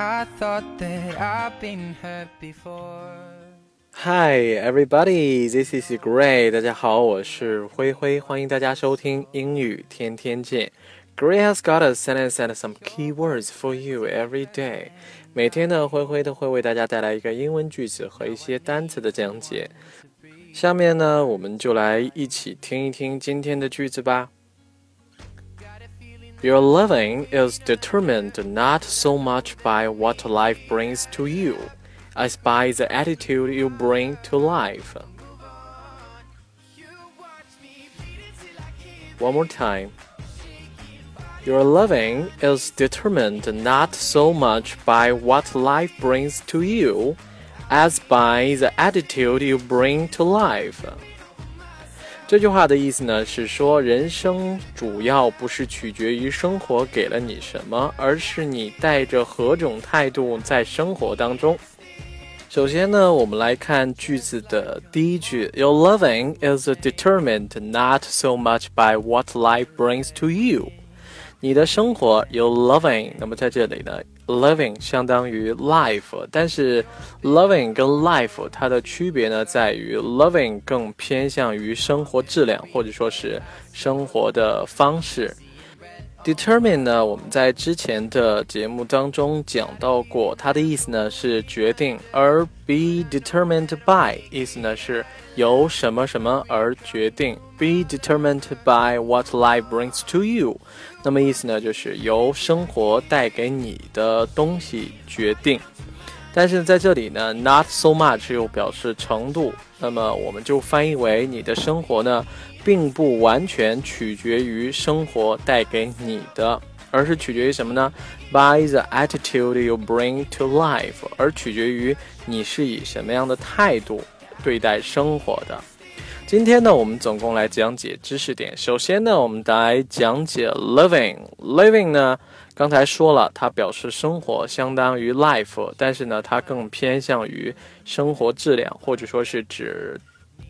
I thought that I've been hurt before. Hi everybody, this is Gray. 大家好，我是灰灰，欢迎大家收听英语天天见。Gray has got a sentence and some key words for you every day. 每天呢，灰灰都会为大家带来一个英文句子和一些单词的讲解。下面呢，我们就来一起听一听今天的句子吧。Your living is determined not so much by what life brings to you as by the attitude you bring to life. One more time. Your living is determined not so much by what life brings to you as by the attitude you bring to life. 这句话的意思呢，是说人生主要不是取决于生活给了你什么，而是你带着何种态度在生活当中。首先呢，我们来看句子的第一句：Your loving is determined not so much by what life brings to you。你的生活，your loving，那么在这里呢，living 相当于 life，但是 loving 跟 life 它的区别呢，在于 loving 更偏向于生活质量或者说是生活的方式。Determine 呢，我们在之前的节目当中讲到过，它的意思呢是决定，而 be determined by 意思呢是由什么什么而决定，be determined by what life brings to you，那么意思呢就是由生活带给你的东西决定。但是在这里呢，not so much 又表示程度，那么我们就翻译为你的生活呢。并不完全取决于生活带给你的，而是取决于什么呢？By the attitude you bring to life，而取决于你是以什么样的态度对待生活的。今天呢，我们总共来讲解知识点。首先呢，我们来讲解 living。living 呢，刚才说了，它表示生活，相当于 life，但是呢，它更偏向于生活质量，或者说是指。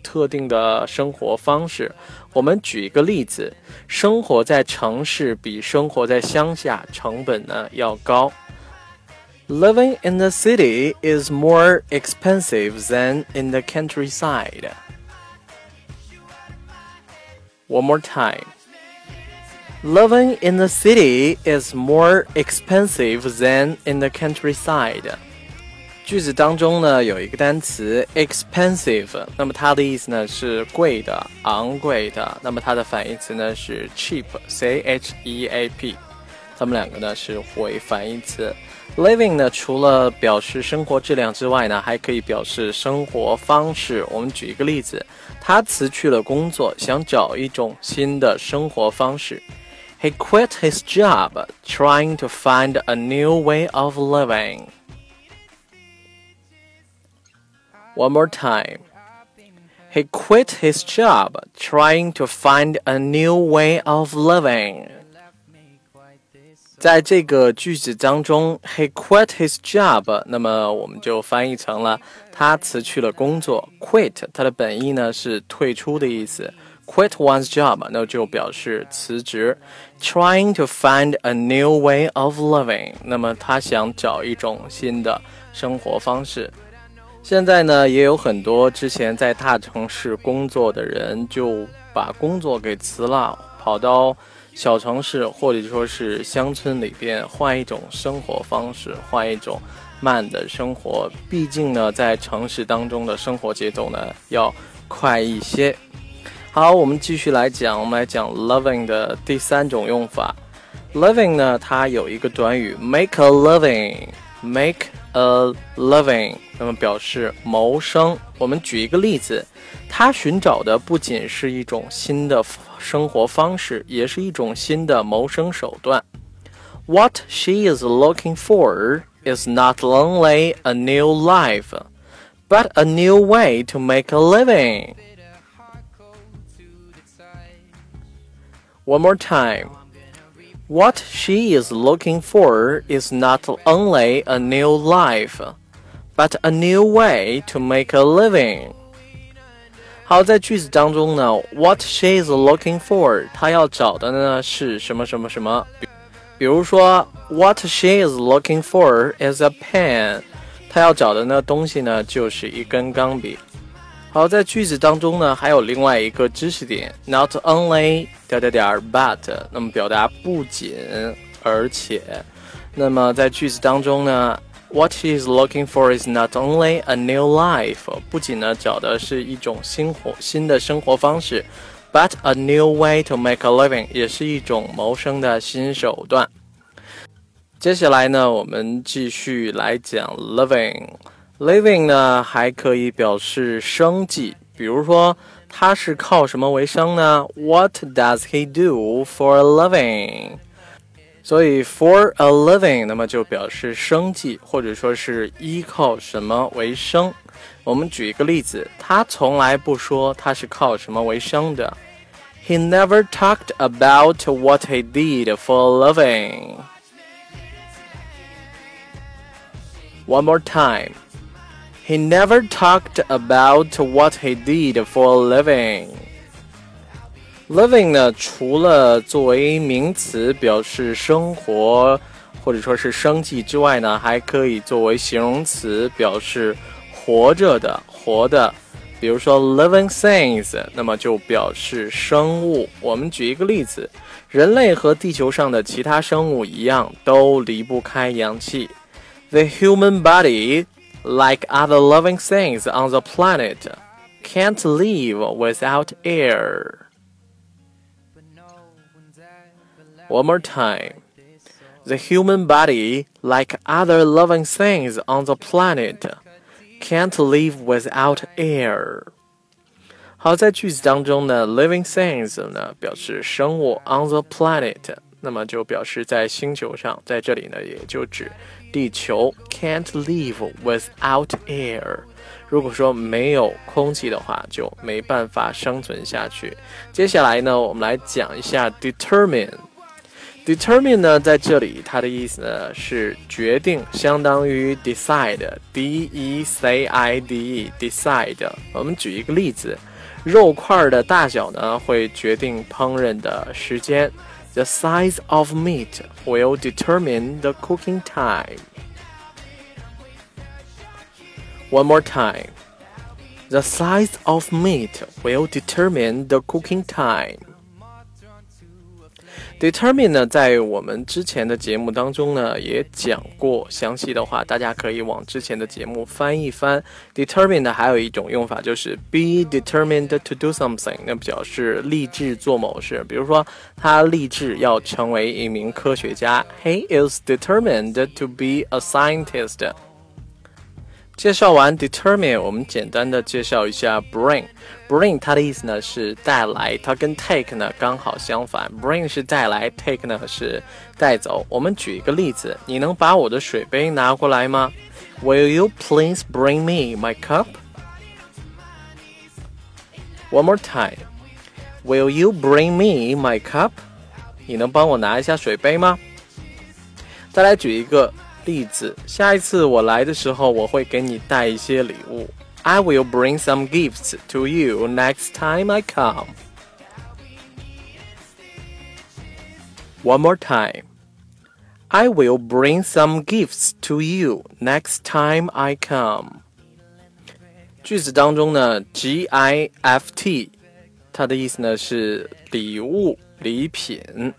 特定的生活方式，我们举一个例子：生活在城市比生活在乡下成本呢要高。Living in the city is more expensive than in the countryside. One more time. Living in the city is more expensive than in the countryside. 句子当中呢有一个单词 expensive，那么它的意思呢是贵的、昂贵的。那么它的反义词呢是 cheap，c h e a p。它们两个呢是互为反义词。living 呢除了表示生活质量之外呢，还可以表示生活方式。我们举一个例子，他辞去了工作，想找一种新的生活方式。He quit his job, trying to find a new way of living. One more time. He quit his job trying to find a new way of living. 在这个句子当中，he quit his job，那么我们就翻译成了他辞去了工作。quit 它的本意呢是退出的意思，quit one's job 那就表示辞职。Trying to find a new way of living，那么他想找一种新的生活方式。 现在呢，也有很多之前在大城市工作的人，就把工作给辞了，跑到小城市或者说是乡村里边，换一种生活方式，换一种慢的生活。毕竟呢，在城市当中的生活节奏呢要快一些。好，我们继续来讲，我们来讲 loving 的第三种用法。loving 呢，它有一个短语 make a living，make。a living，那么表示谋生。我们举一个例子，他寻找的不仅是一种新的生活方式，也是一种新的谋生手段。What she is looking for is not only a new life, but a new way to make a living. One more time. What she is looking for is not only a new life, but a new way to make a living. 好，在句子当中呢，what she is looking for，她要找的呢是什么什么什么。 比如说，What she is looking for is a pen。她要找的那东西呢，就是一根钢笔。 好，在句子当中呢，还有另外一个知识点，not only 点点点 but，那么表达不仅而且。那么在句子当中呢，what he is looking for is not only a new life，不仅呢找的是一种新活新的生活方式，but a new way to make a living，也是一种谋生的新手段。接下来呢，我们继续来讲 living。living 呢还可以表示生计，比如说他是靠什么为生呢？What does he do for a living？所以 for a living，那么就表示生计，或者说是依靠什么为生。我们举一个例子，他从来不说他是靠什么为生的。He never talked about what he did for a living. One more time. He never talked about what he did for a living. Living 呢，除了作为名词表示生活或者说是生计之外呢，还可以作为形容词表示活着的、活的。比如说 living things，那么就表示生物。我们举一个例子，人类和地球上的其他生物一样，都离不开氧气。The human body, like other living things on the planet, can't live without air. One more time. The human body, like other living things on the planet, can't live without air. 好，在句子当中呢，living things 呢表示生物，on the planet 那么就表示在星球上，在这里呢也就指 地球 can't live without air。如果说没有空气的话，就没办法生存下去。接下来呢，我们来讲一下 determine。determine 呢，在这里它的意思呢是决定，相当于 decide，d e c i d e，decide。我们举一个例子，肉块的大小呢会决定烹饪的时间。The size of meat will determine the cooking time. One more time. The size of meat will determine the cooking time. Determine 呢，在我们之前的节目当中呢，也讲过详细的话，大家可以往之前的节目翻一翻。Determine 呢还有一种用法就是 be determined to do something，那表示立志做某事。比如说，他立志要成为一名科学家，He is determined to be a scientist。介绍完 determine，我们简单的介绍一下 bring。bring 它的意思呢是带来，它跟 take 呢刚好相反。bring 是带来，take 呢是带走。我们举一个例子，你能把我的水杯拿过来吗？Will you please bring me my cup? One more time. Will you bring me my cup? 你能帮我拿一下水杯吗？再来举一个。例子，下一次我来的时候，我会给你带一些礼物。I will bring some gifts to you next time I come. One more time. I will bring some gifts to you next time I come. 句子当中呢，gift，它的意思呢是礼物、礼品。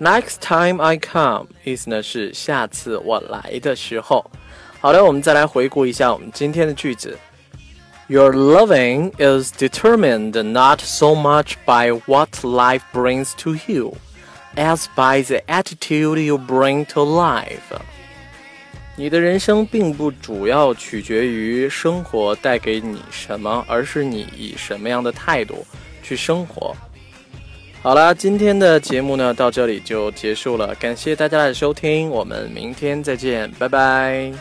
Next time I come，意思呢是下次我来的时候。好的，我们再来回顾一下我们今天的句子。Your loving is determined not so much by what life brings to you, as by the attitude you bring to life. 你的人生并不主要取决于生活带给你什么，而是你以什么样的态度去生活。好了，今天的节目呢到这里就结束了，感谢大家的收听，我们明天再见，拜拜。